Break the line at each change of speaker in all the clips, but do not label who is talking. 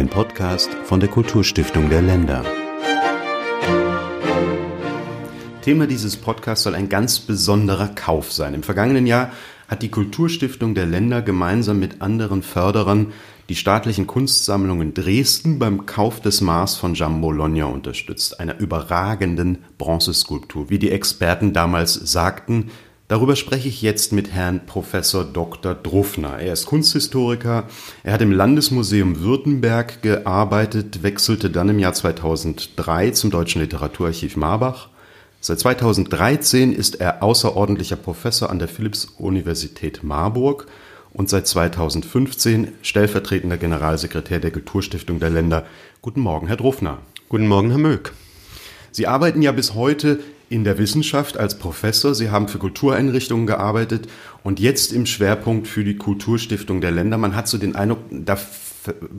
Ein Podcast von der Kulturstiftung der Länder. Thema dieses Podcasts soll ein ganz besonderer Kauf sein. Im vergangenen Jahr hat die Kulturstiftung der Länder gemeinsam mit anderen Förderern die staatlichen Kunstsammlungen Dresden beim Kauf des Mars von Jean Bologna unterstützt, einer überragenden Bronzeskulptur. Wie die Experten damals sagten, Darüber spreche ich jetzt mit Herrn Professor Dr. Druffner. Er ist Kunsthistoriker. Er hat im Landesmuseum Württemberg gearbeitet, wechselte dann im Jahr 2003 zum Deutschen Literaturarchiv Marbach. Seit 2013 ist er außerordentlicher Professor an der Philipps-Universität Marburg und seit 2015 stellvertretender Generalsekretär der Kulturstiftung der Länder. Guten Morgen, Herr Druffner.
Guten Morgen, Herr Möck.
Sie arbeiten ja bis heute in der Wissenschaft als Professor. Sie haben für Kultureinrichtungen gearbeitet und jetzt im Schwerpunkt für die Kulturstiftung der Länder. Man hat so den Eindruck, da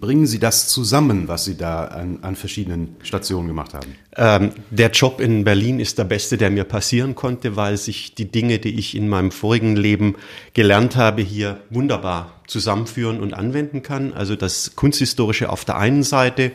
bringen Sie das zusammen, was Sie da an, an verschiedenen Stationen gemacht haben?
Ähm, der Job in Berlin ist der beste, der mir passieren konnte, weil sich die Dinge, die ich in meinem vorigen Leben gelernt habe, hier wunderbar zusammenführen und anwenden kann. Also das Kunsthistorische auf der einen Seite,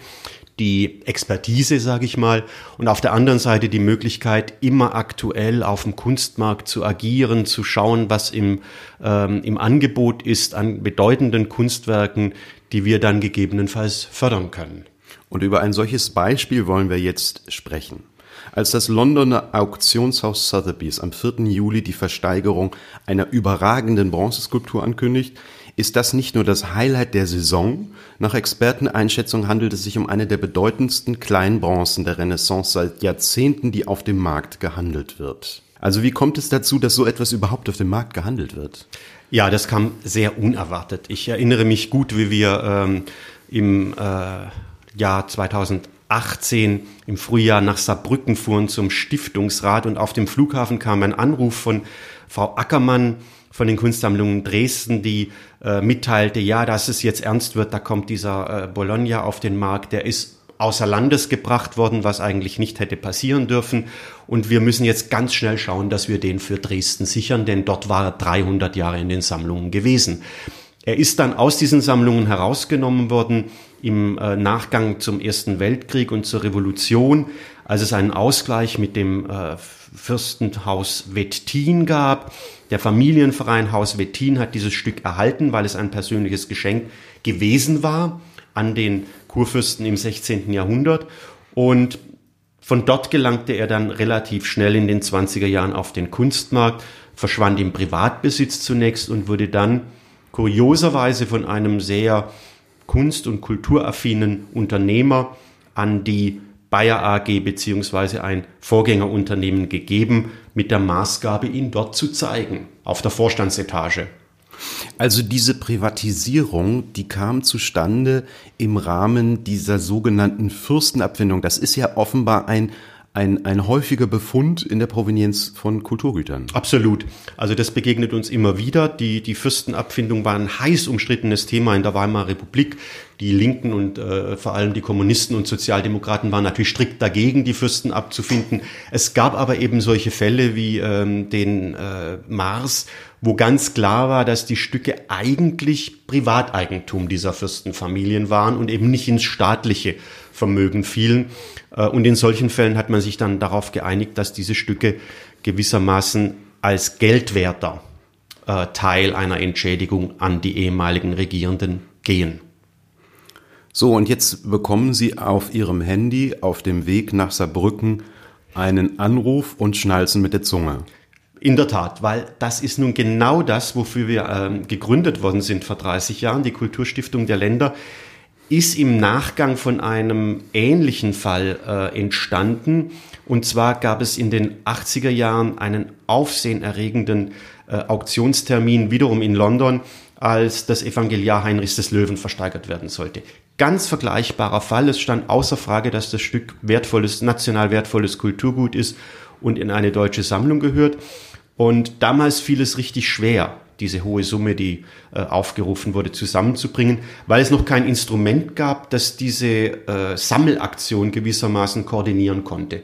die Expertise, sage ich mal, und auf der anderen Seite die Möglichkeit, immer aktuell auf dem Kunstmarkt zu agieren, zu schauen, was im, ähm, im Angebot ist an bedeutenden Kunstwerken, die wir dann gegebenenfalls fördern können.
Und über ein solches Beispiel wollen wir jetzt sprechen. Als das Londoner Auktionshaus Sotheby's am 4. Juli die Versteigerung einer überragenden Bronzeskulptur ankündigt, ist das nicht nur das Highlight der Saison, nach Experteneinschätzung handelt es sich um eine der bedeutendsten Kleinbronzen der Renaissance seit Jahrzehnten, die auf dem Markt gehandelt wird. Also wie kommt es dazu, dass so etwas überhaupt auf dem Markt gehandelt wird?
Ja, das kam sehr unerwartet. Ich erinnere mich gut, wie wir ähm, im äh, Jahr 2018 im Frühjahr nach Saarbrücken fuhren zum Stiftungsrat und auf dem Flughafen kam ein Anruf von Frau Ackermann, von den Kunstsammlungen Dresden, die äh, mitteilte, ja, dass es jetzt ernst wird, da kommt dieser äh, Bologna auf den Markt, der ist außer Landes gebracht worden, was eigentlich nicht hätte passieren dürfen. Und wir müssen jetzt ganz schnell schauen, dass wir den für Dresden sichern, denn dort war er 300 Jahre in den Sammlungen gewesen. Er ist dann aus diesen Sammlungen herausgenommen worden im äh, Nachgang zum Ersten Weltkrieg und zur Revolution, als es einen Ausgleich mit dem äh, Fürstenhaus Wettin gab. Der Familienverein Haus Wettin hat dieses Stück erhalten, weil es ein persönliches Geschenk gewesen war an den Kurfürsten im 16. Jahrhundert. Und von dort gelangte er dann relativ schnell in den 20er Jahren auf den Kunstmarkt, verschwand im Privatbesitz zunächst und wurde dann kurioserweise von einem sehr kunst- und kulturaffinen Unternehmer an die Bayer AG beziehungsweise ein Vorgängerunternehmen gegeben, mit der Maßgabe, ihn dort zu zeigen, auf der Vorstandsetage.
Also diese Privatisierung, die kam zustande im Rahmen dieser sogenannten Fürstenabfindung. Das ist ja offenbar ein ein, ein häufiger Befund in der Provenienz von Kulturgütern.
Absolut. Also das begegnet uns immer wieder. Die, die Fürstenabfindung war ein heiß umstrittenes Thema in der Weimarer Republik. Die Linken und äh, vor allem die Kommunisten und Sozialdemokraten waren natürlich strikt dagegen, die Fürsten abzufinden. Es gab aber eben solche Fälle wie ähm, den äh, Mars, wo ganz klar war, dass die Stücke eigentlich Privateigentum dieser Fürstenfamilien waren und eben nicht ins staatliche Vermögen fielen. Äh, und in solchen Fällen hat man sich dann darauf geeinigt, dass diese Stücke gewissermaßen als Geldwerter äh, Teil einer Entschädigung an die ehemaligen Regierenden gehen.
So, und jetzt bekommen Sie auf Ihrem Handy auf dem Weg nach Saarbrücken einen Anruf und schnalzen mit der Zunge.
In der Tat, weil das ist nun genau das, wofür wir ähm, gegründet worden sind vor 30 Jahren, die Kulturstiftung der Länder ist im Nachgang von einem ähnlichen Fall äh, entstanden. Und zwar gab es in den 80er Jahren einen aufsehenerregenden äh, Auktionstermin wiederum in London, als das Evangeliar Heinrichs des Löwen versteigert werden sollte. Ganz vergleichbarer Fall. Es stand außer Frage, dass das Stück wertvolles, national wertvolles Kulturgut ist und in eine deutsche Sammlung gehört. Und damals fiel es richtig schwer, diese hohe Summe, die äh, aufgerufen wurde, zusammenzubringen, weil es noch kein Instrument gab, das diese äh, Sammelaktion gewissermaßen koordinieren konnte.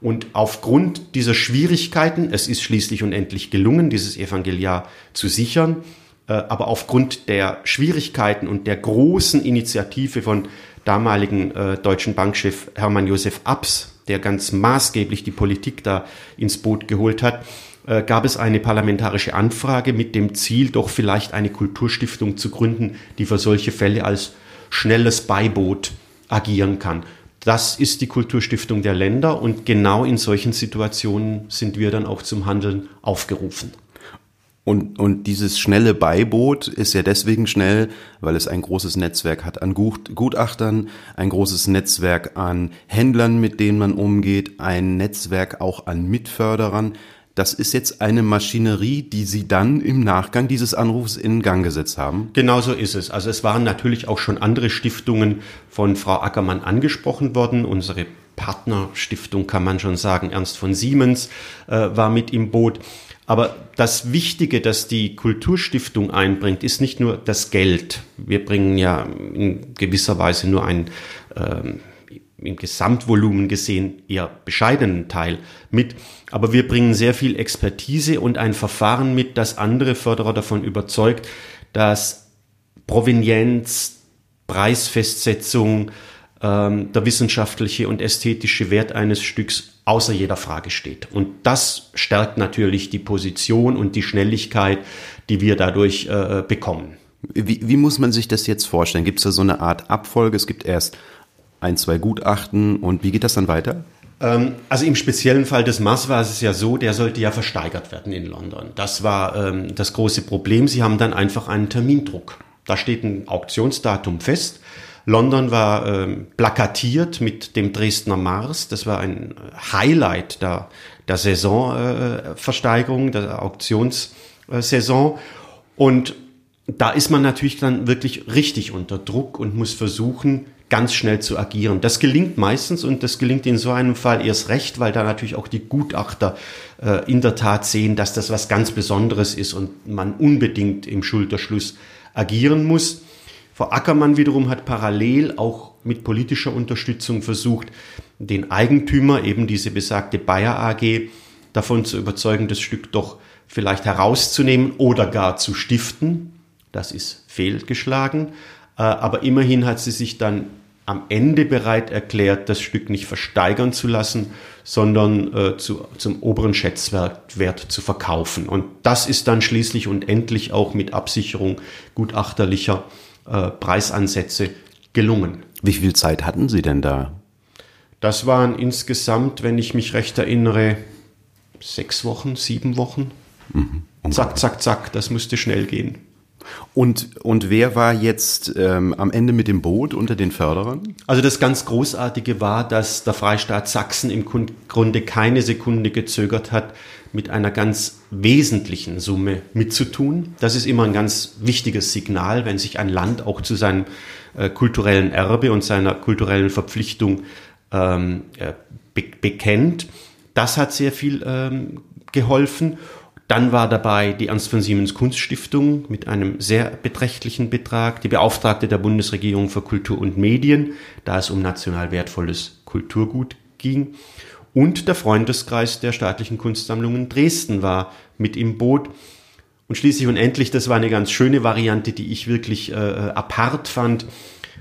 Und aufgrund dieser Schwierigkeiten, es ist schließlich und endlich gelungen, dieses Evangeliar zu sichern, aber aufgrund der Schwierigkeiten und der großen Initiative von damaligen äh, deutschen Bankchef Hermann Josef Abs, der ganz maßgeblich die Politik da ins Boot geholt hat, äh, gab es eine parlamentarische Anfrage mit dem Ziel, doch vielleicht eine Kulturstiftung zu gründen, die für solche Fälle als schnelles Beiboot agieren kann. Das ist die Kulturstiftung der Länder und genau in solchen Situationen sind wir dann auch zum Handeln aufgerufen.
Und, und dieses schnelle Beiboot ist ja deswegen schnell, weil es ein großes Netzwerk hat an Gutachtern, ein großes Netzwerk an Händlern, mit denen man umgeht, ein Netzwerk auch an Mitförderern. Das ist jetzt eine Maschinerie, die Sie dann im Nachgang dieses Anrufs in Gang gesetzt haben?
Genau so ist es. Also es waren natürlich auch schon andere Stiftungen von Frau Ackermann angesprochen worden. Unsere Partnerstiftung kann man schon sagen, Ernst von Siemens äh, war mit im Boot. Aber das Wichtige, das die Kulturstiftung einbringt, ist nicht nur das Geld. Wir bringen ja in gewisser Weise nur einen ähm, im Gesamtvolumen gesehen eher bescheidenen Teil mit, aber wir bringen sehr viel Expertise und ein Verfahren mit, das andere Förderer davon überzeugt, dass Provenienz, Preisfestsetzung, ähm, der wissenschaftliche und ästhetische Wert eines Stücks außer jeder Frage steht. Und das stärkt natürlich die Position und die Schnelligkeit, die wir dadurch äh, bekommen.
Wie, wie muss man sich das jetzt vorstellen? Gibt es da so eine Art Abfolge? Es gibt erst ein, zwei Gutachten und wie geht das dann weiter?
Ähm, also im speziellen Fall des Mars war es ja so, der sollte ja versteigert werden in London. Das war ähm, das große Problem. Sie haben dann einfach einen Termindruck. Da steht ein Auktionsdatum fest London war ähm, plakatiert mit dem Dresdner Mars. Das war ein Highlight der, der Saisonversteigerung, äh, der Auktionssaison. Und da ist man natürlich dann wirklich richtig unter Druck und muss versuchen, ganz schnell zu agieren. Das gelingt meistens und das gelingt in so einem Fall erst recht, weil da natürlich auch die Gutachter äh, in der Tat sehen, dass das was ganz Besonderes ist und man unbedingt im Schulterschluss agieren muss. Frau Ackermann wiederum hat parallel auch mit politischer Unterstützung versucht, den Eigentümer, eben diese besagte Bayer AG, davon zu überzeugen, das Stück doch vielleicht herauszunehmen oder gar zu stiften. Das ist fehlgeschlagen. Äh, aber immerhin hat sie sich dann am Ende bereit erklärt, das Stück nicht versteigern zu lassen, sondern äh, zu, zum oberen Schätzwert zu verkaufen. Und das ist dann schließlich und endlich auch mit Absicherung gutachterlicher äh, Preisansätze gelungen.
Wie viel Zeit hatten Sie denn da?
Das waren insgesamt, wenn ich mich recht erinnere, sechs Wochen, sieben Wochen. Mhm. Zack, zack, zack, das musste schnell gehen.
Und, und wer war jetzt ähm, am Ende mit dem Boot unter den Förderern?
Also das ganz Großartige war, dass der Freistaat Sachsen im Grunde keine Sekunde gezögert hat, mit einer ganz wesentlichen Summe mitzutun. Das ist immer ein ganz wichtiges Signal, wenn sich ein Land auch zu seinem äh, kulturellen Erbe und seiner kulturellen Verpflichtung ähm, äh, be bekennt. Das hat sehr viel ähm, geholfen. Dann war dabei die Ernst von Siemens Kunststiftung mit einem sehr beträchtlichen Betrag, die Beauftragte der Bundesregierung für Kultur und Medien, da es um national wertvolles Kulturgut ging. Und der Freundeskreis der staatlichen Kunstsammlungen Dresden war mit im Boot. Und schließlich und endlich, das war eine ganz schöne Variante, die ich wirklich äh, apart fand.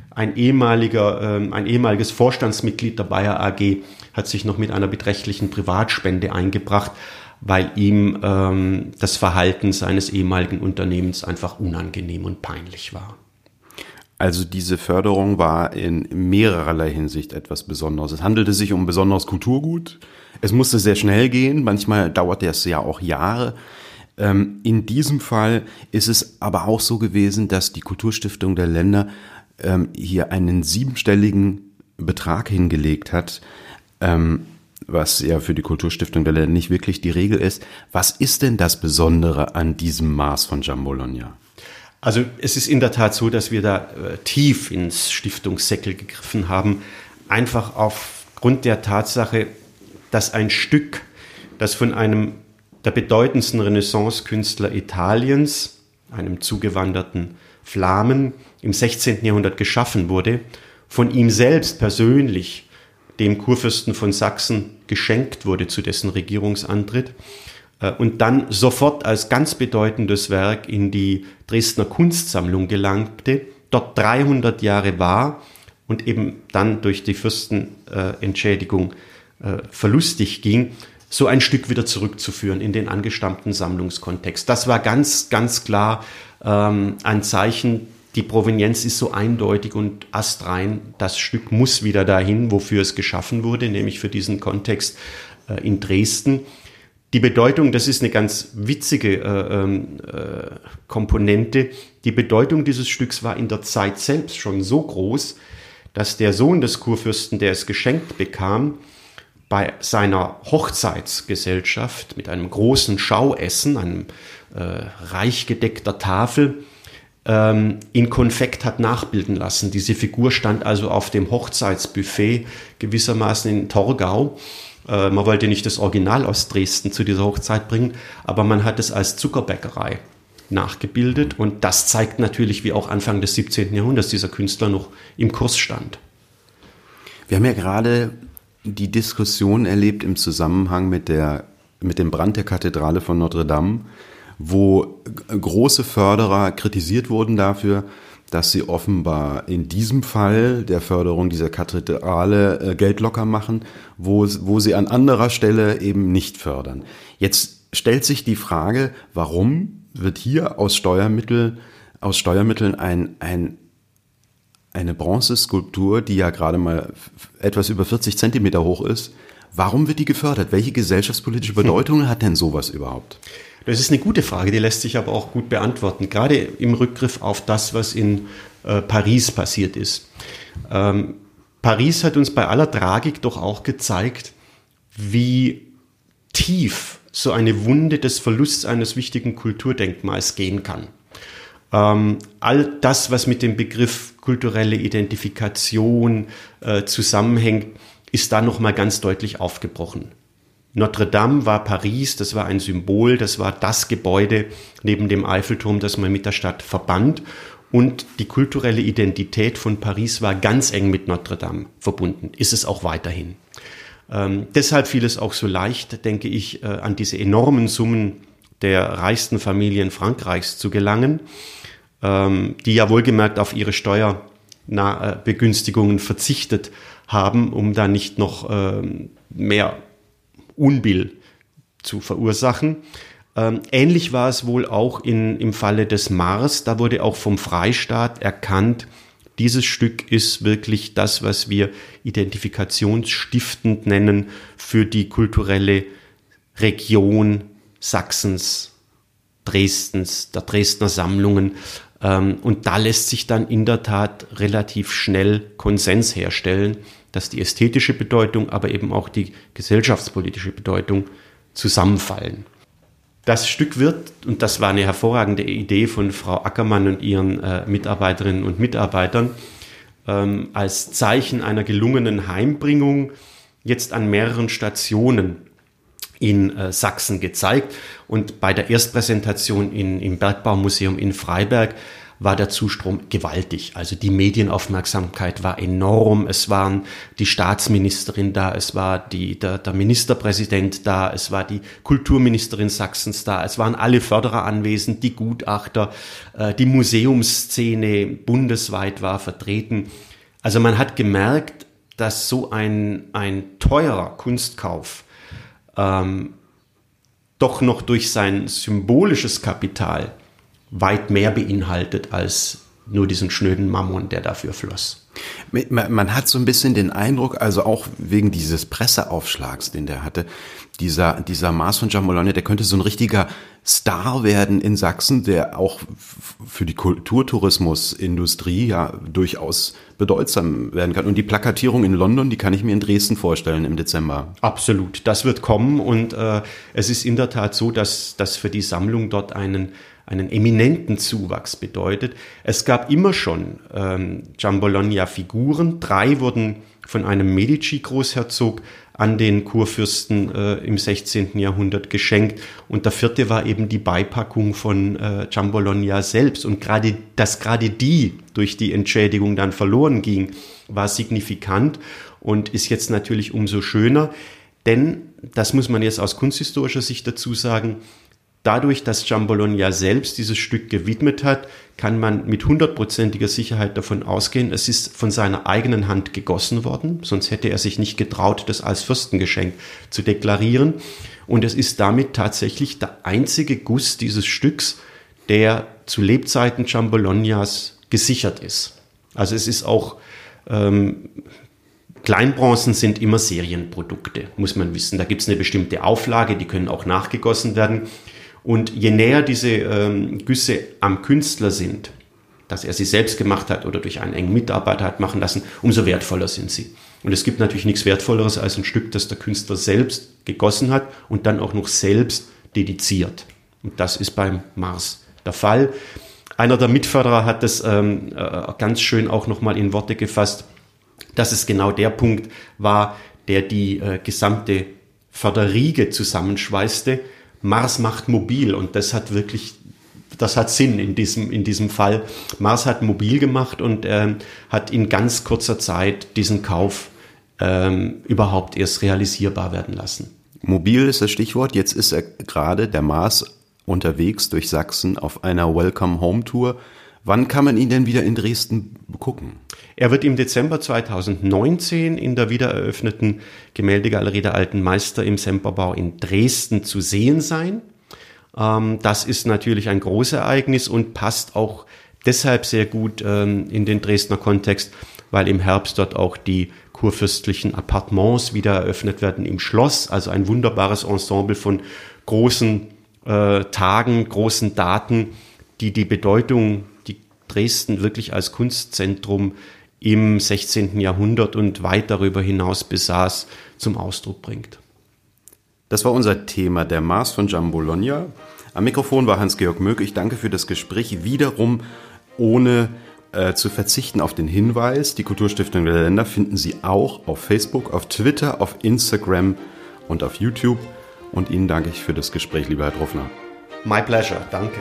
Ein ehemaliger, äh, ein ehemaliges Vorstandsmitglied der Bayer AG hat sich noch mit einer beträchtlichen Privatspende eingebracht, weil ihm ähm, das Verhalten seines ehemaligen Unternehmens einfach unangenehm und peinlich war.
Also diese Förderung war in mehrererlei Hinsicht etwas Besonderes. Es handelte sich um besonderes Kulturgut. Es musste sehr schnell gehen. Manchmal dauerte es ja auch Jahre. Ähm, in diesem Fall ist es aber auch so gewesen, dass die Kulturstiftung der Länder ähm, hier einen siebenstelligen Betrag hingelegt hat, ähm, was ja für die Kulturstiftung der Länder nicht wirklich die Regel ist. Was ist denn das Besondere an diesem Maß von Jambologna?
Also es ist in der Tat so, dass wir da äh, tief ins Stiftungssäckel gegriffen haben, einfach aufgrund der Tatsache, dass ein Stück, das von einem der bedeutendsten Renaissance-Künstler Italiens, einem zugewanderten Flamen, im 16. Jahrhundert geschaffen wurde, von ihm selbst persönlich dem Kurfürsten von Sachsen geschenkt wurde zu dessen Regierungsantritt, äh, und dann sofort als ganz bedeutendes Werk in die Dresdner Kunstsammlung gelangte, dort 300 Jahre war und eben dann durch die Fürstenentschädigung äh, verlustig ging, so ein Stück wieder zurückzuführen in den angestammten Sammlungskontext. Das war ganz, ganz klar ähm, ein Zeichen, die Provenienz ist so eindeutig und astrein, das Stück muss wieder dahin, wofür es geschaffen wurde, nämlich für diesen Kontext äh, in Dresden. Die Bedeutung, das ist eine ganz witzige äh, ähm, äh, Komponente, die Bedeutung dieses Stücks war in der Zeit selbst schon so groß, dass der Sohn des Kurfürsten, der es geschenkt bekam, bei seiner Hochzeitsgesellschaft mit einem großen Schauessen, einem äh, reich gedeckter Tafel, ähm, in Konfekt hat nachbilden lassen. Diese Figur stand also auf dem Hochzeitsbuffet gewissermaßen in Torgau äh, man wollte nicht das Original aus Dresden zu dieser Hochzeit bringen, aber man hat es als Zuckerbäckerei nachgebildet und das zeigt natürlich, wie auch Anfang des 17. Jahrhunderts dieser Künstler noch im Kurs stand.
Wir haben ja gerade die Diskussion erlebt im Zusammenhang mit, der, mit dem Brand der Kathedrale von Notre Dame, wo große Förderer kritisiert wurden dafür, dass sie offenbar in diesem Fall der Förderung dieser Kathedrale äh, Geld locker machen, wo, wo sie an anderer Stelle eben nicht fördern. Jetzt stellt sich die Frage, warum wird hier aus Steuermitteln, aus Steuermitteln ein, ein, eine Bronzeskulptur, die ja gerade mal etwas über 40 Zentimeter hoch ist, warum wird die gefördert? Welche gesellschaftspolitische Bedeutung hat denn sowas überhaupt?
Das ist eine gute Frage, die lässt sich aber auch gut beantworten, gerade im Rückgriff auf das, was in äh, Paris passiert ist. Ähm, Paris hat uns bei aller Tragik doch auch gezeigt, wie tief so eine Wunde des Verlusts eines wichtigen Kulturdenkmals gehen kann. Ähm, all das, was mit dem Begriff kulturelle Identifikation äh, zusammenhängt, ist da nochmal ganz deutlich aufgebrochen. Notre Dame war Paris, das war ein Symbol, das war das Gebäude neben dem Eiffelturm, das man mit der Stadt verband. Und die kulturelle Identität von Paris war ganz eng mit Notre Dame verbunden, ist es auch weiterhin. Ähm, deshalb fiel es auch so leicht, denke ich, äh, an diese enormen Summen der reichsten Familien Frankreichs zu gelangen, ähm, die ja wohlgemerkt auf ihre Steuerbegünstigungen verzichtet haben, um da nicht noch ähm, mehr Unbill zu verursachen. Ähm, ähnlich war es wohl auch in, im Falle des Mars. Da wurde auch vom Freistaat erkannt, dieses Stück ist wirklich das, was wir identifikationsstiftend nennen für die kulturelle Region Sachsens, Dresdens, der Dresdner Sammlungen. Ähm, und da lässt sich dann in der Tat relativ schnell Konsens herstellen dass die ästhetische Bedeutung, aber eben auch die gesellschaftspolitische Bedeutung zusammenfallen. Das Stück wird, und das war eine hervorragende Idee von Frau Ackermann und ihren äh, Mitarbeiterinnen und Mitarbeitern, ähm, als Zeichen einer gelungenen Heimbringung jetzt an mehreren Stationen in äh, Sachsen gezeigt. Und bei der Erstpräsentation in, im Bergbaumuseum in Freiberg war der Zustrom gewaltig. Also die Medienaufmerksamkeit war enorm. Es waren die Staatsministerin da, es war die, der, der Ministerpräsident da, es war die Kulturministerin Sachsens da, es waren alle Förderer anwesend, die Gutachter, äh, die Museumsszene bundesweit war vertreten. Also man hat gemerkt, dass so ein, ein teurer Kunstkauf ähm, doch noch durch sein symbolisches Kapital weit mehr beinhaltet als nur diesen schnöden Mammon, der dafür floss.
Man hat so ein bisschen den Eindruck, also auch wegen dieses Presseaufschlags, den der hatte, dieser, dieser Mars von Jamolone, der könnte so ein richtiger Star werden in Sachsen, der auch für die Kulturtourismusindustrie ja durchaus bedeutsam werden kann. Und die Plakatierung in London, die kann ich mir in Dresden vorstellen im Dezember.
Absolut, das wird kommen und äh, es ist in der Tat so, dass, dass für die Sammlung dort einen einen eminenten Zuwachs bedeutet. Es gab immer schon ähm, Giambologna-Figuren. Drei wurden von einem Medici-Großherzog an den Kurfürsten äh, im 16. Jahrhundert geschenkt. Und der vierte war eben die Beipackung von äh, Giambologna selbst. Und gerade, dass gerade die durch die Entschädigung dann verloren ging, war signifikant und ist jetzt natürlich umso schöner. Denn, das muss man jetzt aus kunsthistorischer Sicht dazu sagen, dadurch, dass Giambologna selbst dieses Stück gewidmet hat, kann man mit hundertprozentiger Sicherheit davon ausgehen, es ist von seiner eigenen Hand gegossen worden, sonst hätte er sich nicht getraut, das als Fürstengeschenk zu deklarieren. Und es ist damit tatsächlich der einzige Guss dieses Stücks, der zu Lebzeiten Giambolognas gesichert ist. Also es ist auch, ähm, Kleinbronzen sind immer Serienprodukte, muss man wissen. Da gibt es eine bestimmte Auflage, die können auch nachgegossen werden. Und je näher diese ähm, Güsse am Künstler sind, dass er sie selbst gemacht hat oder durch einen engen Mitarbeiter hat machen lassen, umso wertvoller sind sie. Und es gibt natürlich nichts Wertvolleres als ein Stück, das der Künstler selbst gegossen hat und dann auch noch selbst dediziert. Und das ist beim Mars der Fall. Einer der Mitförderer hat das ähm, äh, ganz schön auch nochmal in Worte gefasst, dass es genau der Punkt war, der die äh, gesamte Förderriege zusammenschweißte, Mars macht mobil und das hat wirklich, das hat Sinn in diesem, in diesem Fall. Mars hat mobil gemacht und ähm, hat in ganz kurzer Zeit diesen Kauf ähm, überhaupt erst realisierbar werden lassen.
Mobil ist das Stichwort. Jetzt ist er gerade der Mars unterwegs durch Sachsen auf einer Welcome Home Tour. Wann kann man ihn denn wieder in Dresden gucken?
Er wird im Dezember 2019 in der wiedereröffneten Gemäldegalerie der Alten Meister im Semperbau in Dresden zu sehen sein. Ähm, das ist natürlich ein Großereignis und passt auch deshalb sehr gut ähm, in den Dresdner Kontext, weil im Herbst dort auch die kurfürstlichen Appartements wieder eröffnet werden im Schloss. Also ein wunderbares Ensemble von großen äh, Tagen, großen Daten, die die Bedeutung, Dresden wirklich als Kunstzentrum im 16. Jahrhundert und weit darüber hinaus besaß, zum Ausdruck bringt.
Das war unser Thema, der Mars von Jambologna. Am Mikrofon war Hans-Georg Möck. Ich danke für das Gespräch. Wiederum ohne äh, zu verzichten auf den Hinweis, die Kulturstiftung der Länder finden Sie auch auf Facebook, auf Twitter, auf Instagram und auf YouTube. Und Ihnen danke ich für das Gespräch, lieber Herr Truffner.
My pleasure. Danke.